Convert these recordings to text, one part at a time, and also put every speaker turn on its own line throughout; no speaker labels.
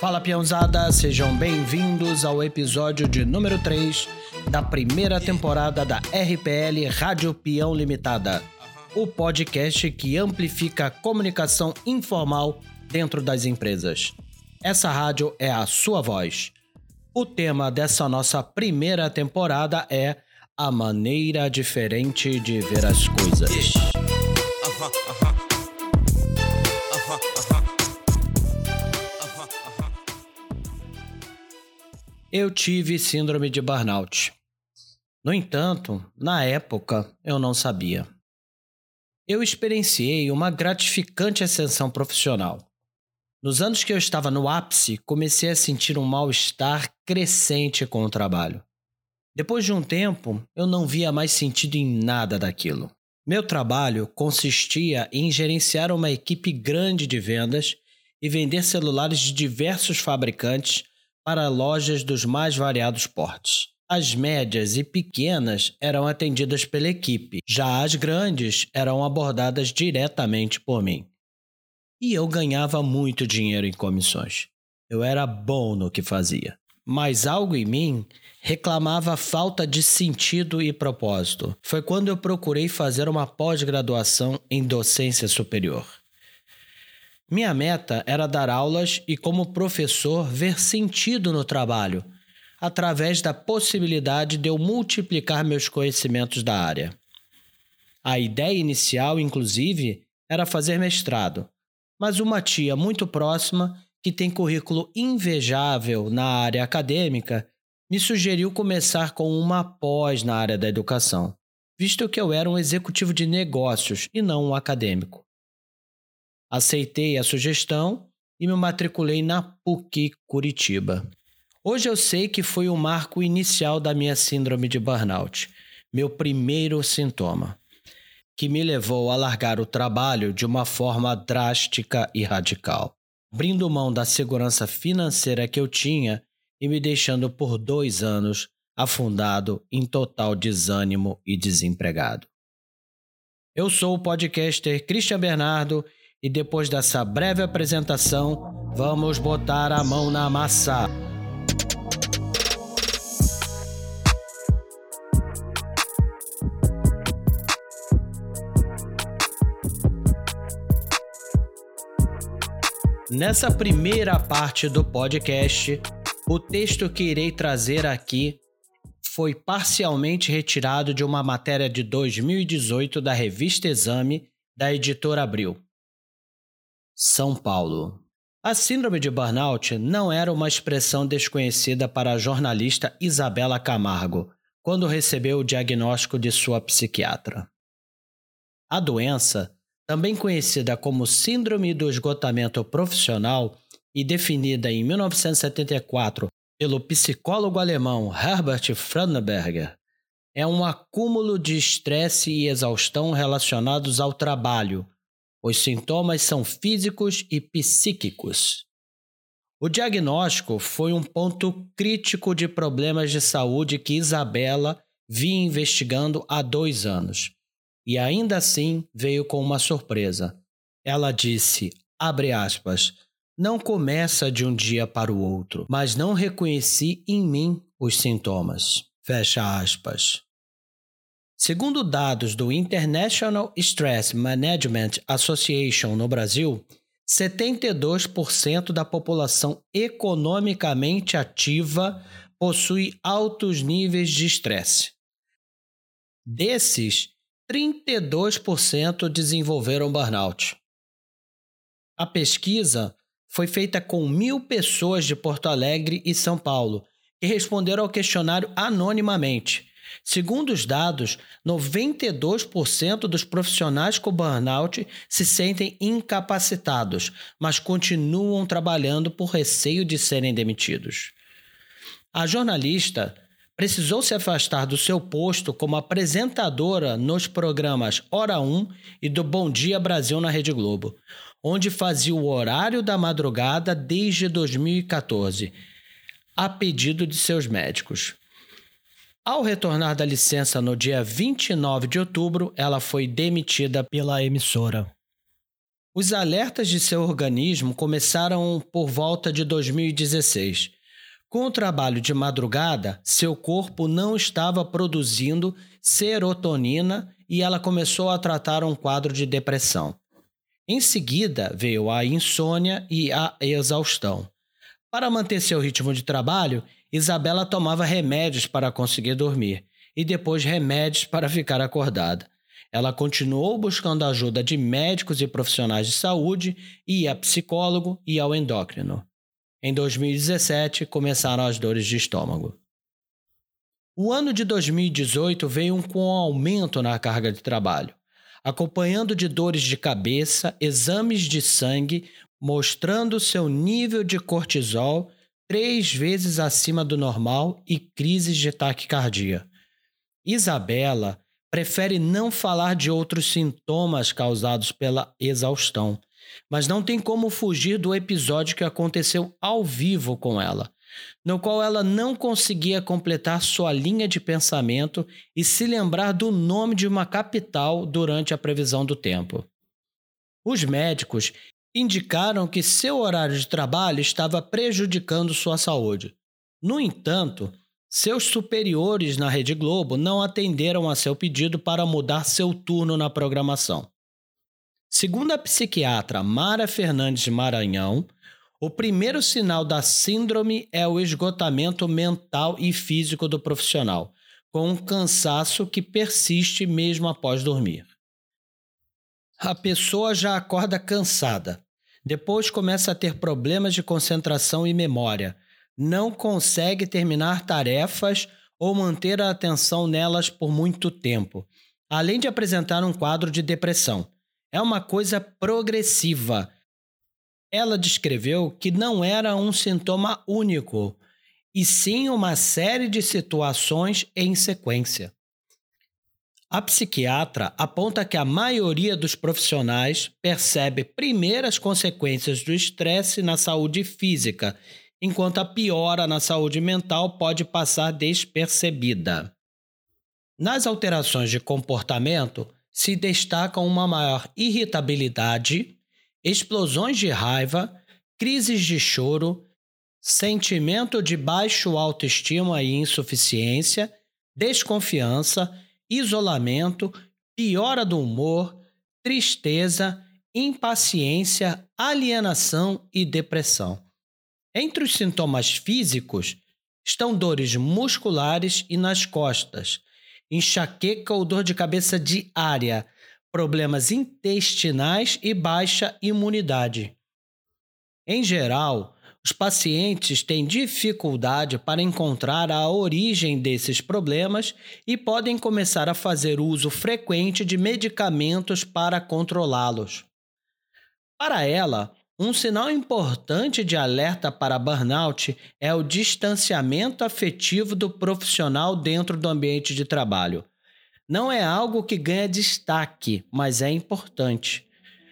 Fala peãozada, sejam bem-vindos ao episódio de número 3 da primeira temporada da RPL Rádio Peão Limitada, o podcast que amplifica a comunicação informal dentro das empresas. Essa rádio é a sua voz. O tema dessa nossa primeira temporada é a maneira diferente de ver as coisas. Eu tive síndrome de burnout. No entanto, na época, eu não sabia. Eu experienciei uma gratificante ascensão profissional. Nos anos que eu estava no ápice, comecei a sentir um mal-estar crescente com o trabalho. Depois de um tempo, eu não via mais sentido em nada daquilo. Meu trabalho consistia em gerenciar uma equipe grande de vendas e vender celulares de diversos fabricantes para lojas dos mais variados portes. As médias e pequenas eram atendidas pela equipe, já as grandes eram abordadas diretamente por mim. E eu ganhava muito dinheiro em comissões. Eu era bom no que fazia. Mas algo em mim reclamava falta de sentido e propósito. Foi quando eu procurei fazer uma pós-graduação em docência superior. Minha meta era dar aulas e, como professor, ver sentido no trabalho, através da possibilidade de eu multiplicar meus conhecimentos da área. A ideia inicial, inclusive, era fazer mestrado, mas uma tia muito próxima, que tem currículo invejável na área acadêmica, me sugeriu começar com uma pós na área da educação, visto que eu era um executivo de negócios e não um acadêmico. Aceitei a sugestão e me matriculei na PUC Curitiba. Hoje eu sei que foi o marco inicial da minha síndrome de burnout, meu primeiro sintoma, que me levou a largar o trabalho de uma forma drástica e radical, abrindo mão da segurança financeira que eu tinha e me deixando por dois anos afundado em total desânimo e desempregado. Eu sou o podcaster Christian Bernardo e depois dessa breve apresentação, vamos botar a mão na massa. Nessa primeira parte do podcast, o texto que irei trazer aqui foi parcialmente retirado de uma matéria de 2018 da revista Exame, da editora Abril. São Paulo. A síndrome de burnout não era uma expressão desconhecida para a jornalista Isabela Camargo quando recebeu o diagnóstico de sua psiquiatra. A doença, também conhecida como Síndrome do Esgotamento Profissional e definida em 1974 pelo psicólogo alemão Herbert Frauenberger, é um acúmulo de estresse e exaustão relacionados ao trabalho, os sintomas são físicos e psíquicos. O diagnóstico foi um ponto crítico de problemas de saúde que Isabela vinha investigando há dois anos. E ainda assim veio com uma surpresa. Ela disse, abre aspas, não começa de um dia para o outro, mas não reconheci em mim os sintomas. Fecha aspas. Segundo dados do International Stress Management Association no Brasil, 72% da população economicamente ativa possui altos níveis de estresse. Desses, 32% desenvolveram burnout. A pesquisa foi feita com mil pessoas de Porto Alegre e São Paulo, que responderam ao questionário anonimamente Segundo os dados, 92% dos profissionais com burnout se sentem incapacitados, mas continuam trabalhando por receio de serem demitidos. A jornalista precisou se afastar do seu posto como apresentadora nos programas Hora 1 e do Bom Dia Brasil na Rede Globo, onde fazia o horário da madrugada desde 2014, a pedido de seus médicos. Ao retornar da licença no dia 29 de outubro, ela foi demitida pela emissora. Os alertas de seu organismo começaram por volta de 2016. Com o trabalho de madrugada, seu corpo não estava produzindo serotonina e ela começou a tratar um quadro de depressão. Em seguida, veio a insônia e a exaustão. Para manter seu ritmo de trabalho, Isabela tomava remédios para conseguir dormir e depois remédios para ficar acordada. Ela continuou buscando ajuda de médicos e profissionais de saúde, ia a psicólogo e ao endócrino. Em 2017, começaram as dores de estômago. O ano de 2018 veio com um aumento na carga de trabalho, acompanhando de dores de cabeça, exames de sangue mostrando seu nível de cortisol três vezes acima do normal e crises de taquicardia. Isabela prefere não falar de outros sintomas causados pela exaustão, mas não tem como fugir do episódio que aconteceu ao vivo com ela, no qual ela não conseguia completar sua linha de pensamento e se lembrar do nome de uma capital durante a previsão do tempo. Os médicos indicaram que seu horário de trabalho estava prejudicando sua saúde. No entanto, seus superiores na Rede Globo não atenderam a seu pedido para mudar seu turno na programação. Segundo a psiquiatra Mara Fernandes Maranhão, o primeiro sinal da síndrome é o esgotamento mental e físico do profissional, com um cansaço que persiste mesmo após dormir. A pessoa já acorda cansada, depois começa a ter problemas de concentração e memória, não consegue terminar tarefas ou manter a atenção nelas por muito tempo, além de apresentar um quadro de depressão. É uma coisa progressiva. Ela descreveu que não era um sintoma único, e sim uma série de situações em sequência. A psiquiatra aponta que a maioria dos profissionais percebe primeiro as consequências do estresse na saúde física enquanto a piora na saúde mental pode passar despercebida. Nas alterações de comportamento, se destacam uma maior irritabilidade, explosões de raiva, crises de choro, sentimento de baixo autoestima e insuficiência, desconfiança, isolamento, piora do humor, tristeza, impaciência, alienação e depressão. Entre os sintomas físicos estão dores musculares e nas costas, enxaqueca ou dor de cabeça diária, problemas intestinais e baixa imunidade. Em geral, os pacientes têm dificuldade para encontrar a origem desses problemas e podem começar a fazer uso frequente de medicamentos para controlá-los. Para ela, um sinal importante de alerta para burnout é o distanciamento afetivo do profissional dentro do ambiente de trabalho. Não é algo que ganha destaque, mas é importante.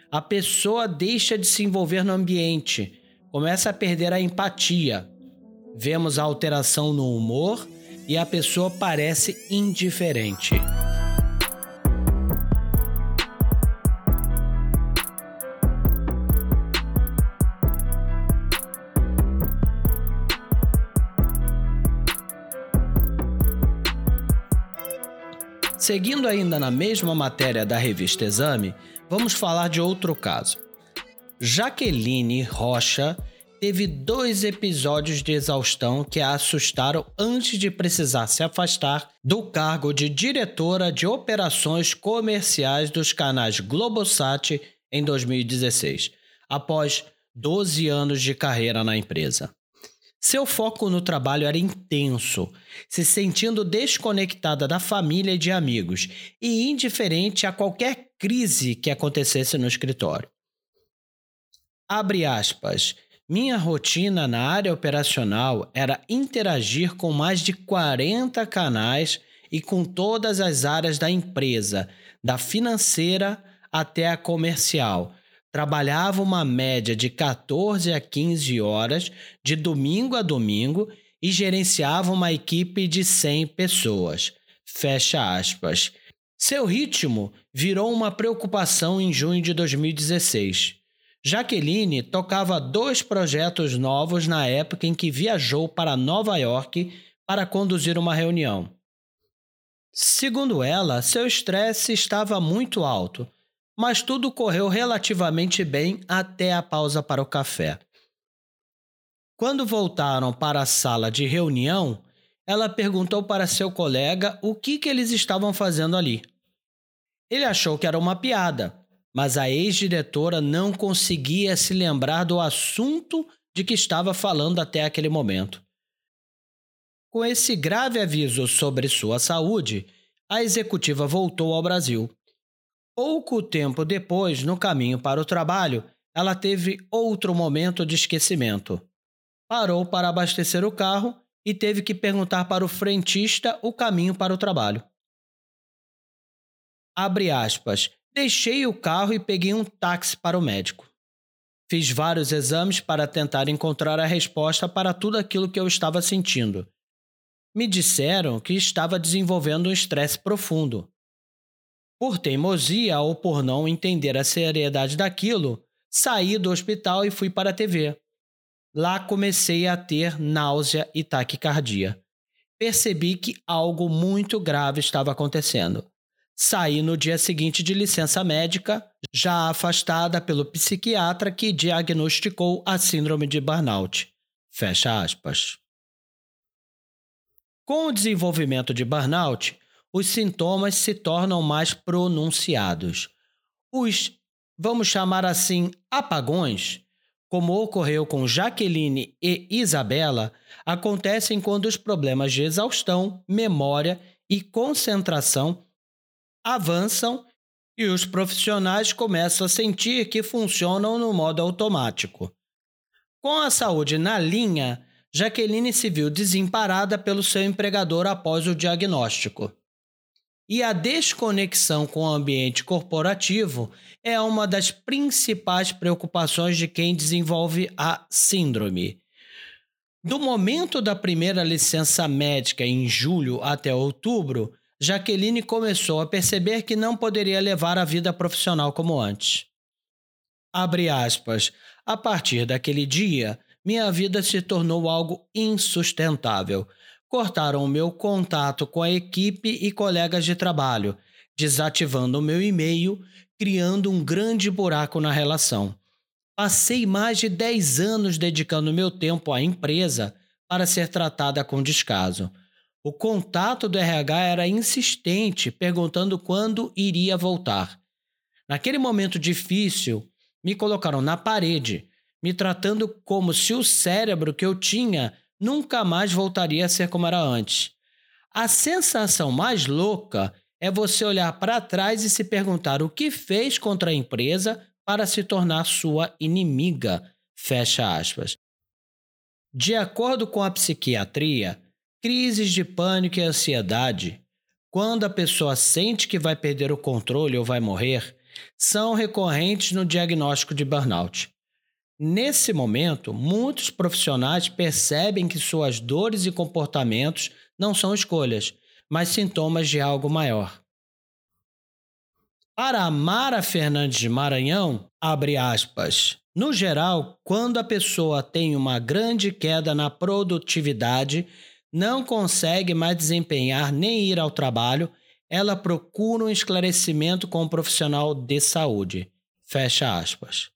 A pessoa deixa de se envolver no ambiente, começa a perder a empatia. Vemos a alteração no humor e a pessoa parece indiferente. Seguindo ainda na mesma matéria da revista Exame, vamos falar de outro caso. Jaqueline Rocha teve dois episódios de exaustão que a assustaram antes de precisar se afastar do cargo de diretora de operações comerciais dos canais Globosat em 2016, após 12 anos de carreira na empresa. Seu foco no trabalho era intenso, se sentindo desconectada da família e de amigos e indiferente a qualquer crise que acontecesse no escritório. Abre aspas. Minha rotina na área operacional era interagir com mais de 40 canais e com todas as áreas da empresa, da financeira até a comercial trabalhava uma média de 14 a 15 horas de domingo a domingo e gerenciava uma equipe de 100 pessoas. Fecha aspas. Seu ritmo virou uma preocupação em junho de 2016. Jaqueline tocava dois projetos novos na época em que viajou para Nova York para conduzir uma reunião. Segundo ela, seu estresse estava muito alto, mas tudo correu relativamente bem até a pausa para o café. Quando voltaram para a sala de reunião, ela perguntou para seu colega o que, que eles estavam fazendo ali. Ele achou que era uma piada, mas a ex-diretora não conseguia se lembrar do assunto de que estava falando até aquele momento. Com esse grave aviso sobre sua saúde, a executiva voltou ao Brasil. Pouco tempo depois, no caminho para o trabalho, ela teve outro momento de esquecimento. Parou para abastecer o carro e teve que perguntar para o frentista o caminho para o trabalho. Abre aspas. Deixei o carro e peguei um táxi para o médico. Fiz vários exames para tentar encontrar a resposta para tudo aquilo que eu estava sentindo. Me disseram que estava desenvolvendo um estresse profundo. Por teimosia ou por não entender a seriedade daquilo, saí do hospital e fui para a TV. Lá comecei a ter náusea e taquicardia. Percebi que algo muito grave estava acontecendo. Saí no dia seguinte de licença médica, já afastada pelo psiquiatra que diagnosticou a síndrome de burnout. Fecha aspas. Com o desenvolvimento de burnout, os sintomas se tornam mais pronunciados. Os, vamos chamar assim, apagões, como ocorreu com Jaqueline e Isabela, acontecem quando os problemas de exaustão, memória e concentração avançam e os profissionais começam a sentir que funcionam no modo automático. Com a saúde na linha, Jaqueline se viu desemparada pelo seu empregador após o diagnóstico. E a desconexão com o ambiente corporativo é uma das principais preocupações de quem desenvolve a síndrome. Do momento da primeira licença médica em julho até outubro, Jaqueline começou a perceber que não poderia levar a vida profissional como antes. Abre aspas. A partir daquele dia, minha vida se tornou algo insustentável. Cortaram o meu contato com a equipe e colegas de trabalho, desativando o meu e-mail, criando um grande buraco na relação. Passei mais de 10 anos dedicando meu tempo à empresa para ser tratada com descaso. O contato do RH era insistente, perguntando quando iria voltar. Naquele momento difícil, me colocaram na parede, me tratando como se o cérebro que eu tinha nunca mais voltaria a ser como era antes. A sensação mais louca é você olhar para trás e se perguntar o que fez contra a empresa para se tornar sua inimiga. Fecha aspas. De acordo com a psiquiatria, Crises de pânico e ansiedade, quando a pessoa sente que vai perder o controle ou vai morrer, são recorrentes no diagnóstico de burnout. Nesse momento, muitos profissionais percebem que suas dores e comportamentos não são escolhas, mas sintomas de algo maior. Para Amara Fernandes de Maranhão, abre aspas. No geral, quando a pessoa tem uma grande queda na produtividade, não consegue mais desempenhar nem ir ao trabalho, ela procura um esclarecimento com um profissional de saúde. Fecha aspas.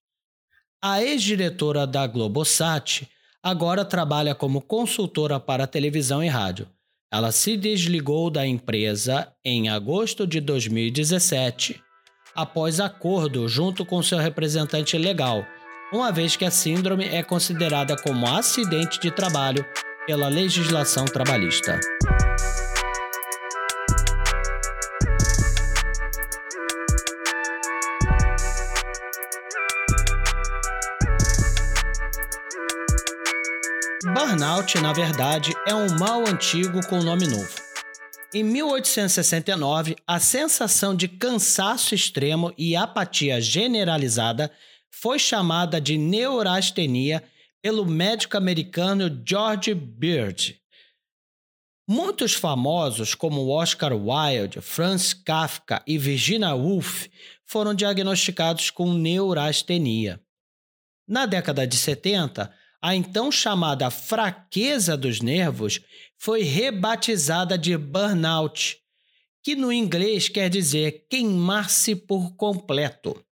A ex-diretora da Globosat agora trabalha como consultora para televisão e rádio. Ela se desligou da empresa em agosto de 2017, após acordo junto com seu representante legal, uma vez que a síndrome é considerada como acidente de trabalho pela legislação trabalhista. Burnout, na verdade, é um mal antigo com nome novo. Em 1869, a sensação de cansaço extremo e apatia generalizada foi chamada de neurastenia pelo médico americano George Beard. Muitos famosos, como Oscar Wilde, Franz Kafka e Virginia Woolf, foram diagnosticados com neurastenia. Na década de 70, a então chamada fraqueza dos nervos foi rebatizada de burnout, que no inglês quer dizer queimar-se por completo.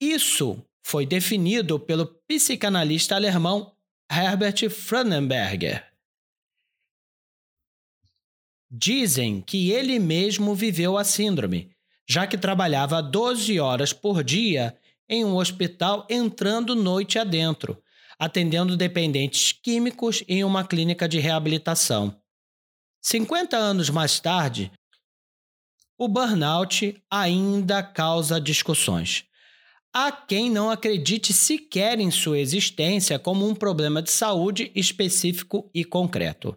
Isso foi definido pelo psicanalista alemão Herbert Frauenberger. Dizem que ele mesmo viveu a síndrome, já que trabalhava 12 horas por dia em um hospital entrando noite adentro, atendendo dependentes químicos em uma clínica de reabilitação. 50 anos mais tarde, o burnout ainda causa discussões. Há quem não acredite sequer em sua existência como um problema de saúde específico e concreto.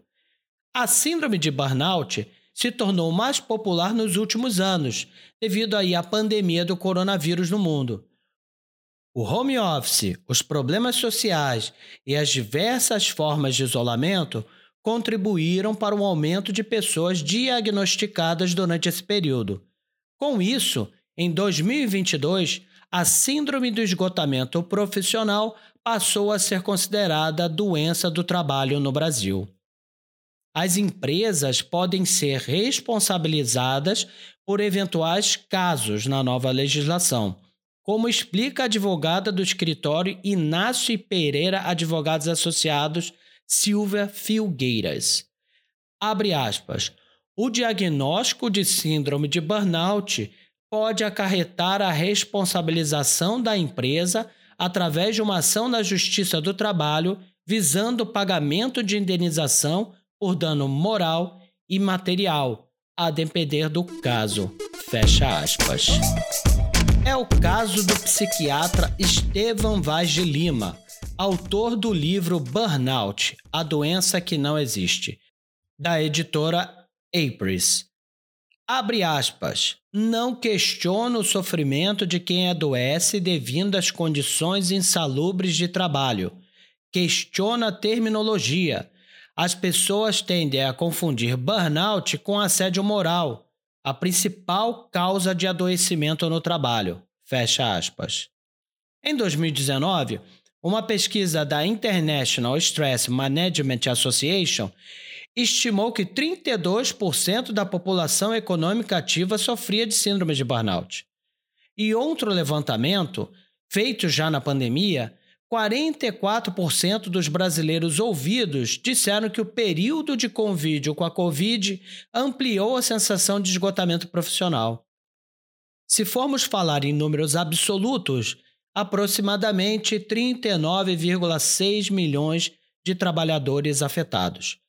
A síndrome de burnout se tornou mais popular nos últimos anos, devido aí à pandemia do coronavírus no mundo. O home office, os problemas sociais e as diversas formas de isolamento contribuíram para o aumento de pessoas diagnosticadas durante esse período. Com isso, em 2022, a síndrome do esgotamento profissional passou a ser considerada doença do trabalho no Brasil as empresas podem ser responsabilizadas por eventuais casos na nova legislação, como explica a advogada do escritório Inácio Pereira Advogados Associados, Silvia Filgueiras. Abre aspas. O diagnóstico de síndrome de burnout pode acarretar a responsabilização da empresa através de uma ação na Justiça do Trabalho visando o pagamento de indenização por dano moral e material, a depender do caso. Fecha aspas. É o caso do psiquiatra Estevam Vaz de Lima, autor do livro Burnout, a doença que não existe, da editora Apris. Abre aspas. Não questiona o sofrimento de quem adoece devido às condições insalubres de trabalho. Questiona a terminologia as pessoas tendem a confundir burnout com assédio moral, a principal causa de adoecimento no trabalho. Fecha aspas. Em 2019, uma pesquisa da International Stress Management Association estimou que 32% da população econômica ativa sofria de síndrome de burnout. E outro levantamento, feito já na pandemia, 44% dos brasileiros ouvidos disseram que o período de convívio com a Covid ampliou a sensação de esgotamento profissional. Se formos falar em números absolutos, aproximadamente 39,6 milhões de trabalhadores afetados.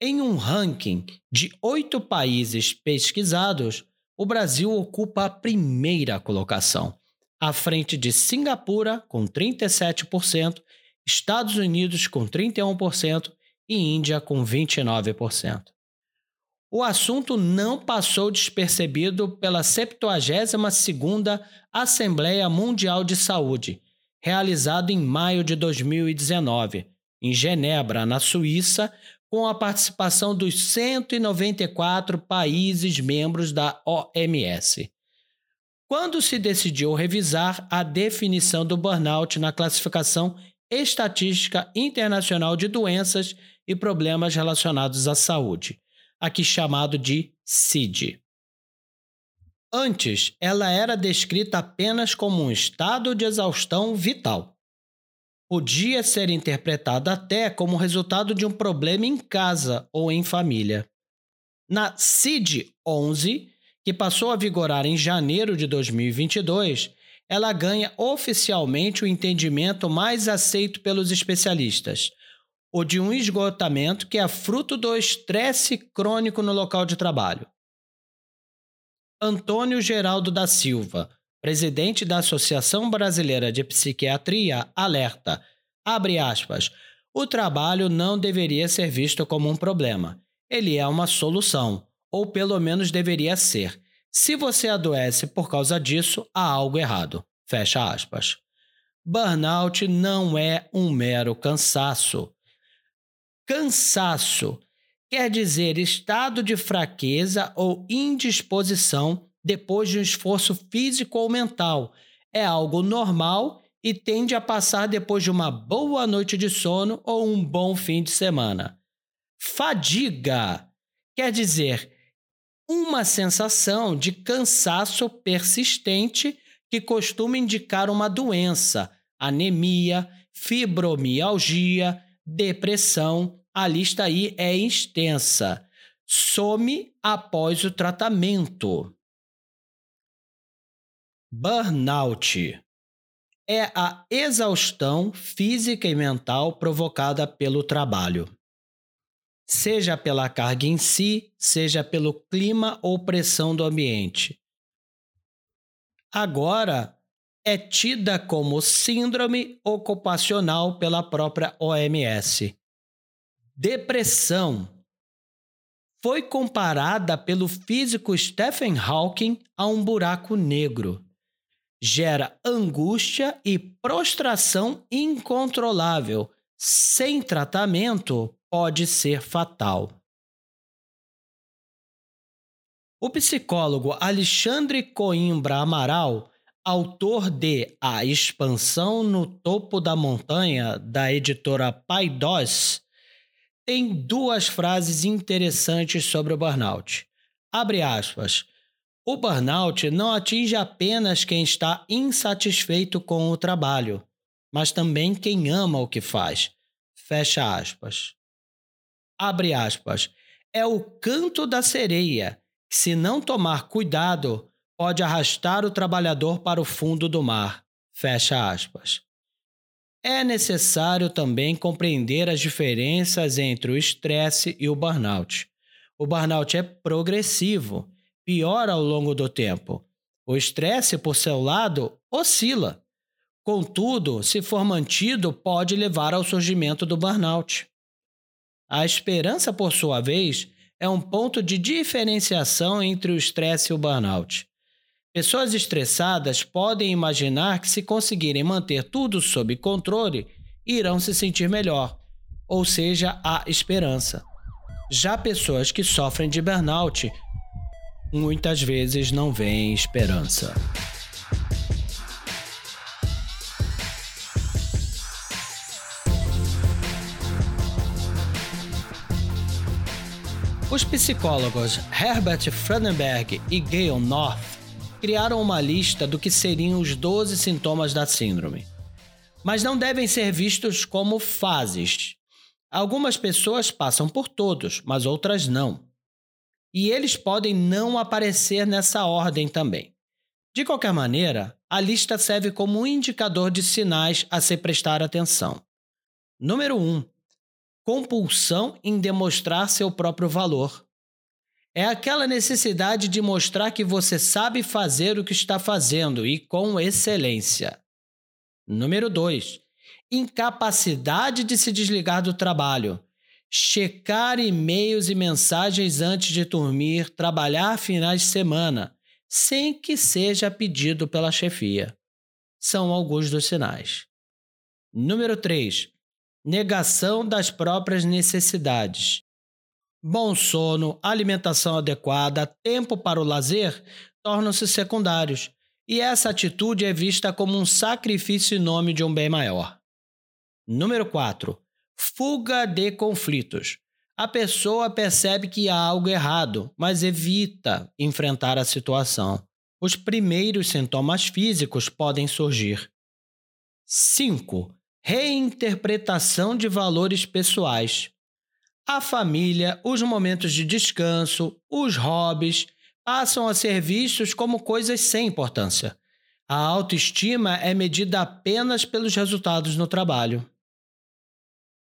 Em um ranking de oito países pesquisados, o Brasil ocupa a primeira colocação à frente de Singapura, com 37%, Estados Unidos, com 31% e Índia, com 29%. O assunto não passou despercebido pela 72ª Assembleia Mundial de Saúde, realizada em maio de 2019, em Genebra, na Suíça, com a participação dos 194 países membros da OMS quando se decidiu revisar a definição do burnout na classificação Estatística Internacional de Doenças e Problemas Relacionados à Saúde, aqui chamado de CID. Antes, ela era descrita apenas como um estado de exaustão vital. Podia ser interpretada até como resultado de um problema em casa ou em família. Na CID-11, que passou a vigorar em janeiro de 2022, ela ganha oficialmente o entendimento mais aceito pelos especialistas, o de um esgotamento que é fruto do estresse crônico no local de trabalho. Antônio Geraldo da Silva, presidente da Associação Brasileira de Psiquiatria, alerta, abre aspas, o trabalho não deveria ser visto como um problema. Ele é uma solução ou pelo menos deveria ser. Se você adoece por causa disso, há algo errado. Fecha aspas. Burnout não é um mero cansaço. Cansaço quer dizer estado de fraqueza ou indisposição depois de um esforço físico ou mental. É algo normal e tende a passar depois de uma boa noite de sono ou um bom fim de semana. Fadiga quer dizer uma sensação de cansaço persistente que costuma indicar uma doença, anemia, fibromialgia, depressão. A lista aí é extensa. Some após o tratamento. Burnout é a exaustão física e mental provocada pelo trabalho. Seja pela carga em si, seja pelo clima ou pressão do ambiente. Agora, é tida como síndrome ocupacional pela própria OMS. Depressão foi comparada pelo físico Stephen Hawking a um buraco negro gera angústia e prostração incontrolável. Sem tratamento, pode ser fatal. O psicólogo Alexandre Coimbra Amaral, autor de A Expansão no Topo da Montanha, da editora Paidós, tem duas frases interessantes sobre o burnout. Abre aspas. O burnout não atinge apenas quem está insatisfeito com o trabalho, mas também quem ama o que faz. Fecha aspas. Abre aspas. É o canto da sereia, que, se não tomar cuidado, pode arrastar o trabalhador para o fundo do mar. Fecha aspas. É necessário também compreender as diferenças entre o estresse e o burnout. O burnout é progressivo piora ao longo do tempo. O estresse, por seu lado, oscila. Contudo, se for mantido, pode levar ao surgimento do burnout. A esperança, por sua vez, é um ponto de diferenciação entre o estresse e o burnout. Pessoas estressadas podem imaginar que, se conseguirem manter tudo sob controle, irão se sentir melhor, ou seja, há esperança. Já pessoas que sofrem de burnout muitas vezes não vem esperança. Os psicólogos Herbert Freudenberg e Gail North criaram uma lista do que seriam os 12 sintomas da síndrome. Mas não devem ser vistos como fases. Algumas pessoas passam por todos, mas outras não e eles podem não aparecer nessa ordem também. De qualquer maneira, a lista serve como um indicador de sinais a se prestar atenção. Número 1. Um, compulsão em demonstrar seu próprio valor. É aquela necessidade de mostrar que você sabe fazer o que está fazendo e com excelência. Número 2. Incapacidade de se desligar do trabalho checar e-mails e mensagens antes de dormir, trabalhar finais de semana, sem que seja pedido pela chefia. São alguns dos sinais. Número 3. Negação das próprias necessidades. Bom sono, alimentação adequada, tempo para o lazer tornam-se secundários, e essa atitude é vista como um sacrifício em nome de um bem maior. Número 4 Fuga de conflitos. A pessoa percebe que há algo errado, mas evita enfrentar a situação. Os primeiros sintomas físicos podem surgir. 5. Reinterpretação de valores pessoais. A família, os momentos de descanso, os hobbies passam a ser vistos como coisas sem importância. A autoestima é medida apenas pelos resultados no trabalho.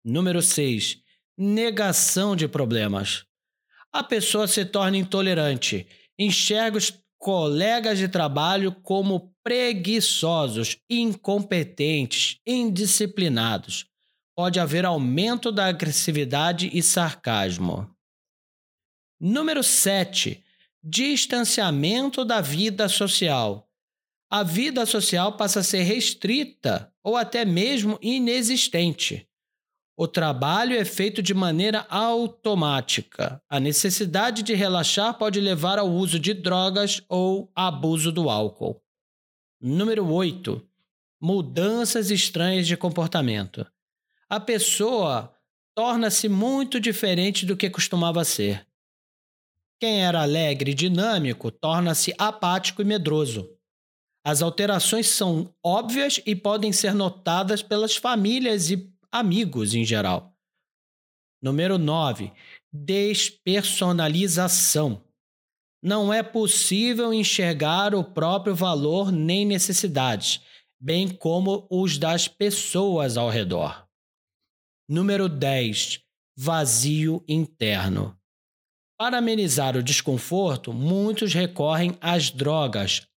Número 6. Negação de problemas. A pessoa se torna intolerante, enxerga os colegas de trabalho como preguiçosos, incompetentes, indisciplinados. Pode haver aumento da agressividade e sarcasmo. Número 7. Distanciamento da vida social. A vida social passa a ser restrita ou até mesmo inexistente. O trabalho é feito de maneira automática. A necessidade de relaxar pode levar ao uso de drogas ou abuso do álcool. Número 8. Mudanças estranhas de comportamento. A pessoa torna-se muito diferente do que costumava ser. Quem era alegre e dinâmico torna-se apático e medroso. As alterações são óbvias e podem ser notadas pelas famílias e amigos em geral. Número 9. Despersonalização. Não é possível enxergar o próprio valor nem necessidades, bem como os das pessoas ao redor. Número 10. Vazio interno. Para amenizar o desconforto, muitos recorrem às drogas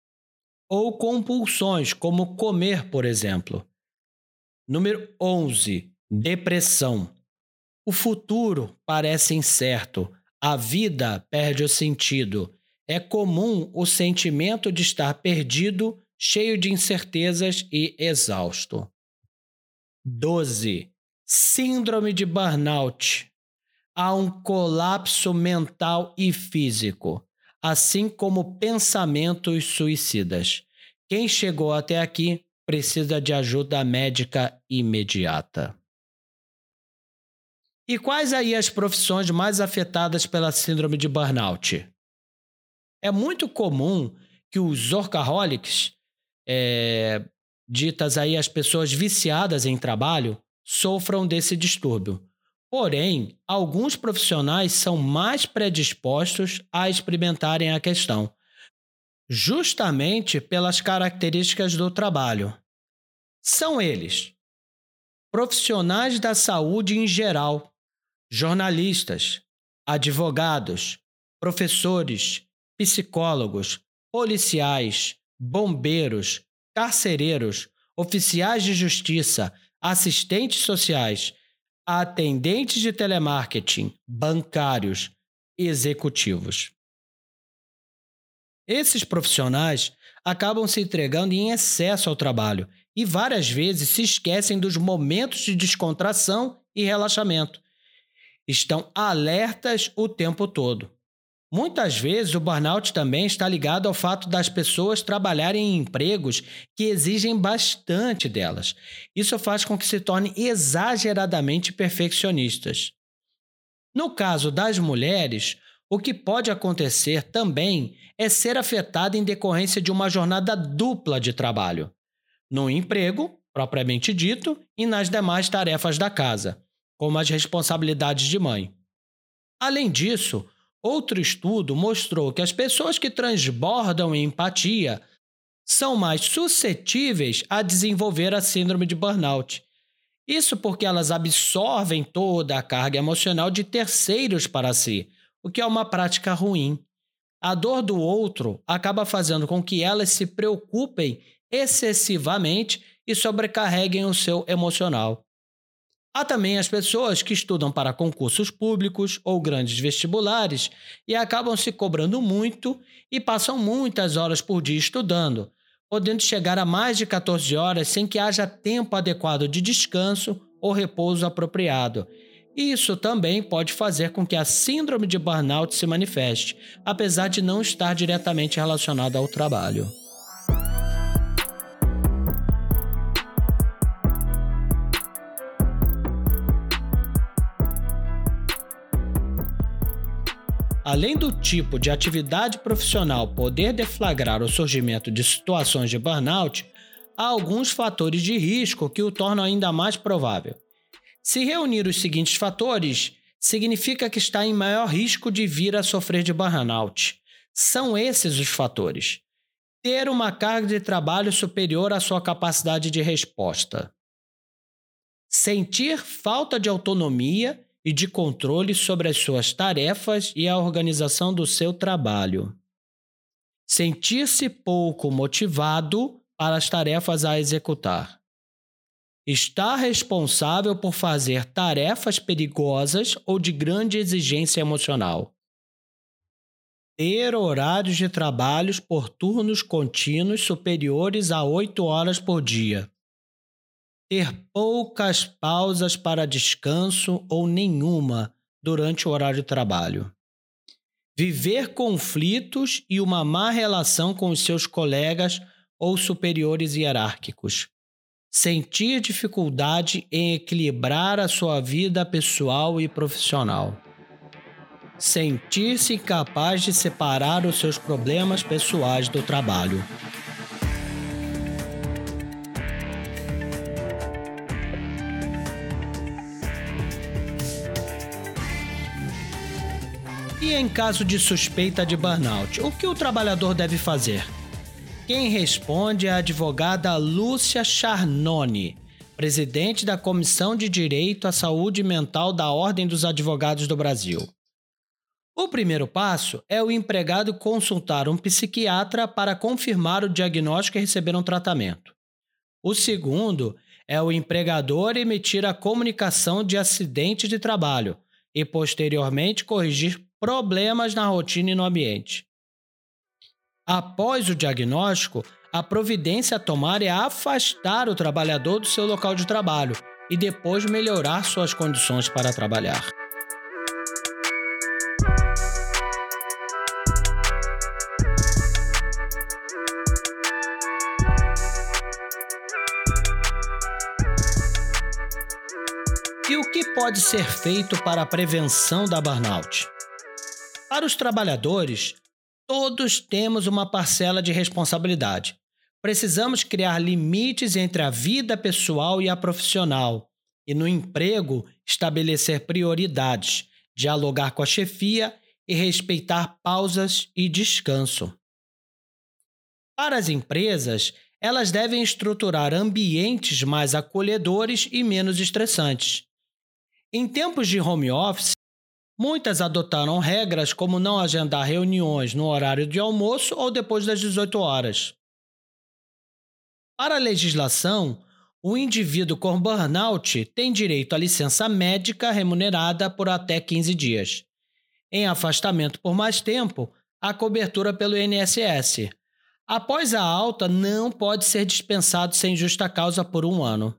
ou compulsões, como comer, por exemplo. Número 11. Depressão. O futuro parece incerto, a vida perde o sentido. É comum o sentimento de estar perdido, cheio de incertezas e exausto. 12. Síndrome de burnout. Há um colapso mental e físico, assim como pensamentos suicidas. Quem chegou até aqui precisa de ajuda médica imediata. E quais aí as profissões mais afetadas pela síndrome de burnout? É muito comum que os workaholics, é, ditas aí as pessoas viciadas em trabalho, sofram desse distúrbio. Porém, alguns profissionais são mais predispostos a experimentarem a questão, justamente pelas características do trabalho. São eles: profissionais da saúde em geral, jornalistas, advogados, professores, psicólogos, policiais, bombeiros, carcereiros, oficiais de justiça, assistentes sociais, atendentes de telemarketing, bancários, executivos. Esses profissionais acabam se entregando em excesso ao trabalho e várias vezes se esquecem dos momentos de descontração e relaxamento. Estão alertas o tempo todo. Muitas vezes o burnout também está ligado ao fato das pessoas trabalharem em empregos que exigem bastante delas. Isso faz com que se tornem exageradamente perfeccionistas. No caso das mulheres, o que pode acontecer também é ser afetada em decorrência de uma jornada dupla de trabalho, no emprego, propriamente dito, e nas demais tarefas da casa, como as responsabilidades de mãe. Além disso, outro estudo mostrou que as pessoas que transbordam em empatia são mais suscetíveis a desenvolver a síndrome de burnout. Isso porque elas absorvem toda a carga emocional de terceiros para si, o que é uma prática ruim. A dor do outro acaba fazendo com que elas se preocupem excessivamente e sobrecarreguem o seu emocional. Há também as pessoas que estudam para concursos públicos ou grandes vestibulares e acabam se cobrando muito e passam muitas horas por dia estudando, podendo chegar a mais de 14 horas sem que haja tempo adequado de descanso ou repouso apropriado isso também pode fazer com que a síndrome de burnout se manifeste, apesar de não estar diretamente relacionada ao trabalho. Além do tipo de atividade profissional poder deflagrar o surgimento de situações de burnout, há alguns fatores de risco que o tornam ainda mais provável. Se reunir os seguintes fatores, significa que está em maior risco de vir a sofrer de burnout. São esses os fatores. Ter uma carga de trabalho superior à sua capacidade de resposta. Sentir falta de autonomia e de controle sobre as suas tarefas e a organização do seu trabalho. Sentir-se pouco motivado para as tarefas a executar está responsável por fazer tarefas perigosas ou de grande exigência emocional. Ter horários de trabalhos por turnos contínuos superiores a 8 horas por dia. ter poucas pausas para descanso ou nenhuma durante o horário de trabalho. Viver conflitos e uma má relação com os seus colegas ou superiores hierárquicos. Sentir dificuldade em equilibrar a sua vida pessoal e profissional. Sentir-se incapaz de separar os seus problemas pessoais do trabalho. E em caso de suspeita de burnout, o que o trabalhador deve fazer? Quem responde é a advogada Lúcia Charnoni, presidente da Comissão de Direito à Saúde Mental da Ordem dos Advogados do Brasil. O primeiro passo é o empregado consultar um psiquiatra para confirmar o diagnóstico e receber um tratamento. O segundo é o empregador emitir a comunicação de acidente de trabalho e, posteriormente, corrigir problemas na rotina e no ambiente. Após o diagnóstico, a providência a tomar é afastar o trabalhador do seu local de trabalho e depois melhorar suas condições para trabalhar. E o que pode ser feito para a prevenção da burnout? Para os trabalhadores, todos temos uma parcela de responsabilidade. Precisamos criar limites entre a vida pessoal e a profissional, e no emprego, estabelecer prioridades, dialogar com a chefia e respeitar pausas e descanso. Para as empresas, elas devem estruturar ambientes mais acolhedores e menos estressantes. Em tempos de home office, Muitas adotaram regras como não agendar reuniões no horário de almoço ou depois das 18 horas. Para a legislação, o indivíduo com burnout tem direito à licença médica remunerada por até 15 dias. Em afastamento por mais tempo, a cobertura pelo INSS. Após a alta, não pode ser dispensado sem justa causa por um ano.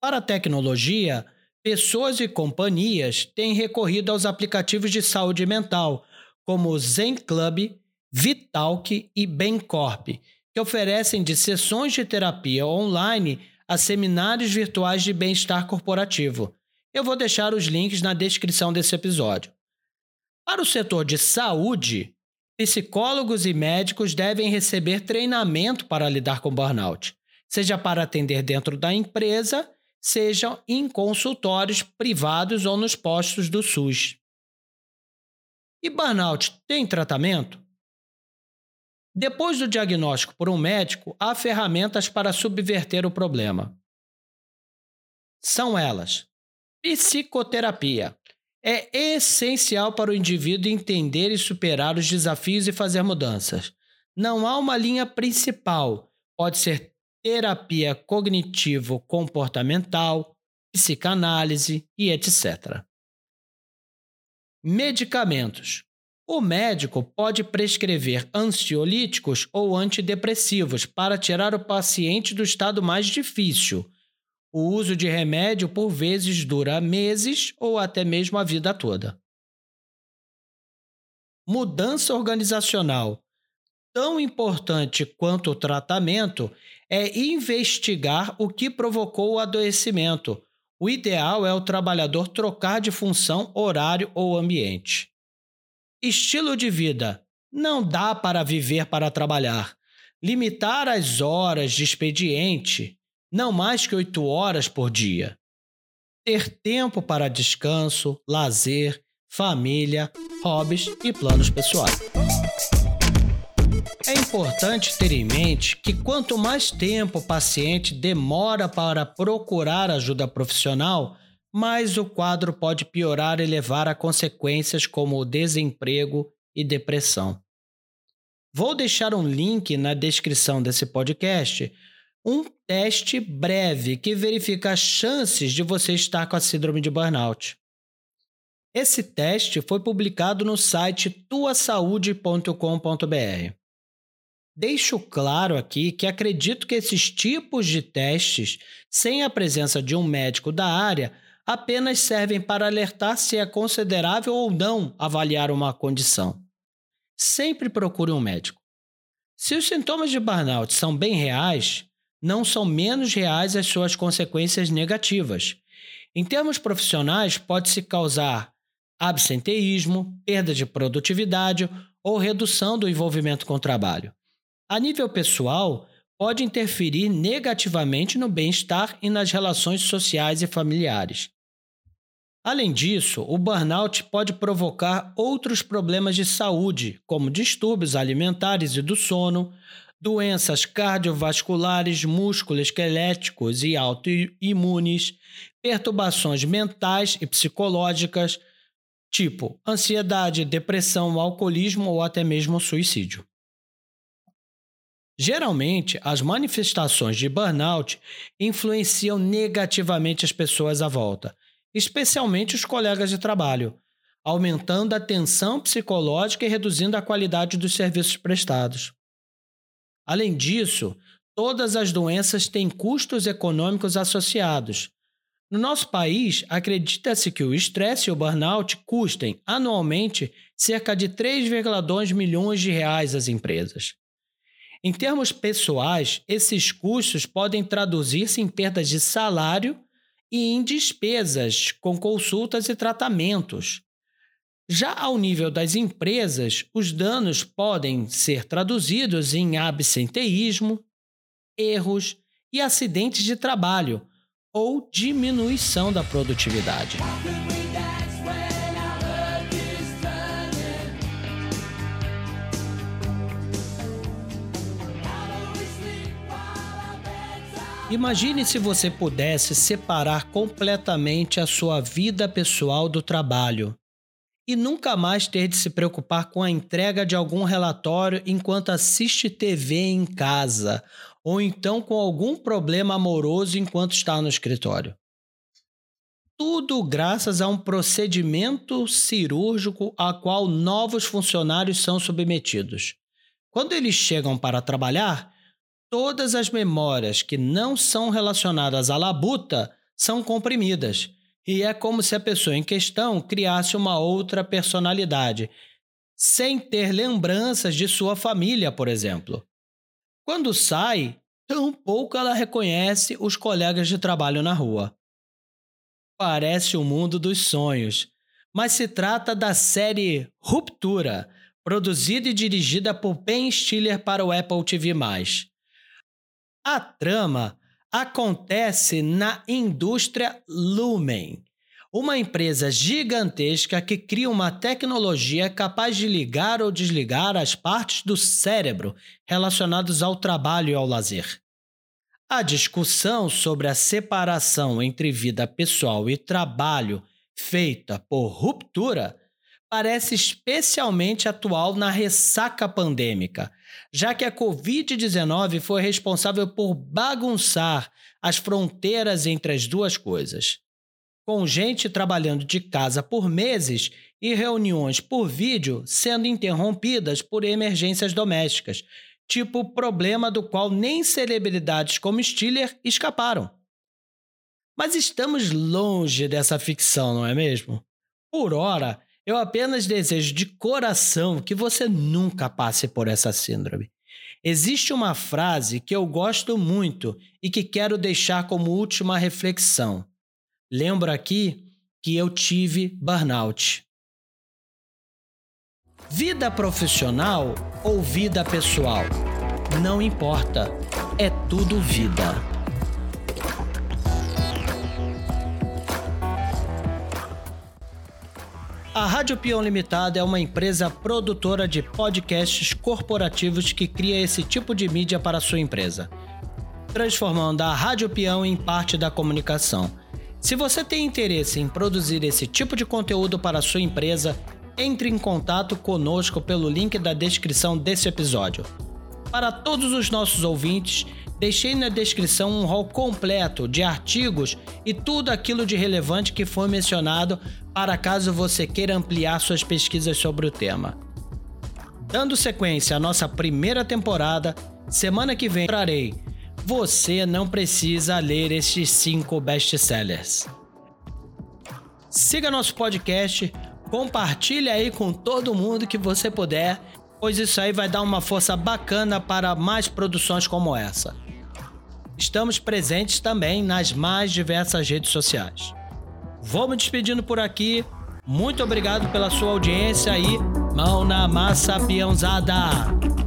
Para a tecnologia, Pessoas e companhias têm recorrido aos aplicativos de saúde mental, como o Zen Club, Vitalk e Bencorp, que oferecem de sessões de terapia online a seminários virtuais de bem-estar corporativo. Eu vou deixar os links na descrição desse episódio. Para o setor de saúde, psicólogos e médicos devem receber treinamento para lidar com burnout, seja para atender dentro da empresa sejam em consultórios privados ou nos postos do SUS. E burnout tem tratamento? Depois do diagnóstico por um médico, há ferramentas para subverter o problema. São elas: psicoterapia. É essencial para o indivíduo entender e superar os desafios e fazer mudanças. Não há uma linha principal. Pode ser terapia cognitivo-comportamental, psicanálise e etc. Medicamentos. O médico pode prescrever ansiolíticos ou antidepressivos para tirar o paciente do estado mais difícil. O uso de remédio por vezes dura meses ou até mesmo a vida toda. Mudança organizacional. Tão importante quanto o tratamento é investigar o que provocou o adoecimento. O ideal é o trabalhador trocar de função, horário ou ambiente. Estilo de vida. Não dá para viver para trabalhar. Limitar as horas de expediente, não mais que oito horas por dia. Ter tempo para descanso, lazer, família, hobbies e planos pessoais. É importante ter em mente que quanto mais tempo o paciente demora para procurar ajuda profissional, mais o quadro pode piorar e levar a consequências como desemprego e depressão. Vou deixar um link na descrição desse podcast, um teste breve que verifica as chances de você estar com a síndrome de burnout. Esse teste foi publicado no site tuasaude.com.br. Deixo claro aqui que acredito que esses tipos de testes, sem a presença de um médico da área, apenas servem para alertar se é considerável ou não avaliar uma condição. Sempre procure um médico. Se os sintomas de burnout são bem reais, não são menos reais as suas consequências negativas. Em termos profissionais, pode-se causar absenteísmo, perda de produtividade ou redução do envolvimento com o trabalho. A nível pessoal, pode interferir negativamente no bem-estar e nas relações sociais e familiares. Além disso, o burnout pode provocar outros problemas de saúde, como distúrbios alimentares e do sono, doenças cardiovasculares, músculo-esqueléticos e autoimunes, perturbações mentais e psicológicas, tipo ansiedade, depressão, alcoolismo ou até mesmo suicídio. Geralmente, as manifestações de burnout influenciam negativamente as pessoas à volta, especialmente os colegas de trabalho, aumentando a tensão psicológica e reduzindo a qualidade dos serviços prestados. Além disso, todas as doenças têm custos econômicos associados. No nosso país, acredita-se que o estresse e o burnout custem anualmente cerca de 3,2 milhões de reais às empresas. Em termos pessoais, esses custos podem traduzir-se em perdas de salário e em despesas com consultas e tratamentos. Já ao nível das empresas, os danos podem ser traduzidos em absenteísmo, erros e acidentes de trabalho ou diminuição da produtividade. Imagine se você pudesse separar completamente a sua vida pessoal do trabalho e nunca mais ter de se preocupar com a entrega de algum relatório enquanto assiste TV em casa, ou então com algum problema amoroso enquanto está no escritório. Tudo graças a um procedimento cirúrgico a qual novos funcionários são submetidos. Quando eles chegam para trabalhar, todas as memórias que não são relacionadas à labuta são comprimidas. E é como se a pessoa em questão criasse uma outra personalidade, sem ter lembranças de sua família, por exemplo. Quando sai, tampouco ela reconhece os colegas de trabalho na rua. Parece o mundo dos sonhos, mas se trata da série Ruptura, produzida e dirigida por Ben Stiller para o Apple TV+. A trama acontece na indústria Lumen, uma empresa gigantesca que cria uma tecnologia capaz de ligar ou desligar as partes do cérebro relacionadas ao trabalho e ao lazer. A discussão sobre a separação entre vida pessoal e trabalho feita por ruptura parece especialmente atual na ressaca pandêmica, já que a Covid-19 foi responsável por bagunçar as fronteiras entre as duas coisas. Com gente trabalhando de casa por meses e reuniões por vídeo sendo interrompidas por emergências domésticas, tipo problema do qual nem celebridades como Stiller escaparam. Mas estamos longe dessa ficção, não é mesmo? Por ora, eu apenas desejo de coração que você nunca passe por essa síndrome. Existe uma frase que eu gosto muito e que quero deixar como última reflexão. Lembro aqui que eu tive burnout. Vida profissional ou vida pessoal? Não importa, é tudo vida. A Rádio Peão Limitada é uma empresa produtora de podcasts corporativos que cria esse tipo de mídia para sua empresa, transformando a Rádio Peão em parte da comunicação. Se você tem interesse em produzir esse tipo de conteúdo para sua empresa, entre em contato conosco pelo link da descrição desse episódio. Para todos os nossos ouvintes, Deixei na descrição um rol completo de artigos e tudo aquilo de relevante que foi mencionado para caso você queira ampliar suas pesquisas sobre o tema. Dando sequência à nossa primeira temporada, semana que vem trarei Você não precisa ler estes cinco best-sellers. Siga nosso podcast, compartilhe aí com todo mundo que você puder, pois isso aí vai dar uma força bacana para mais produções como essa. Estamos presentes também nas mais diversas redes sociais. Vou me despedindo por aqui. Muito obrigado pela sua audiência e mão na massa, peãozada!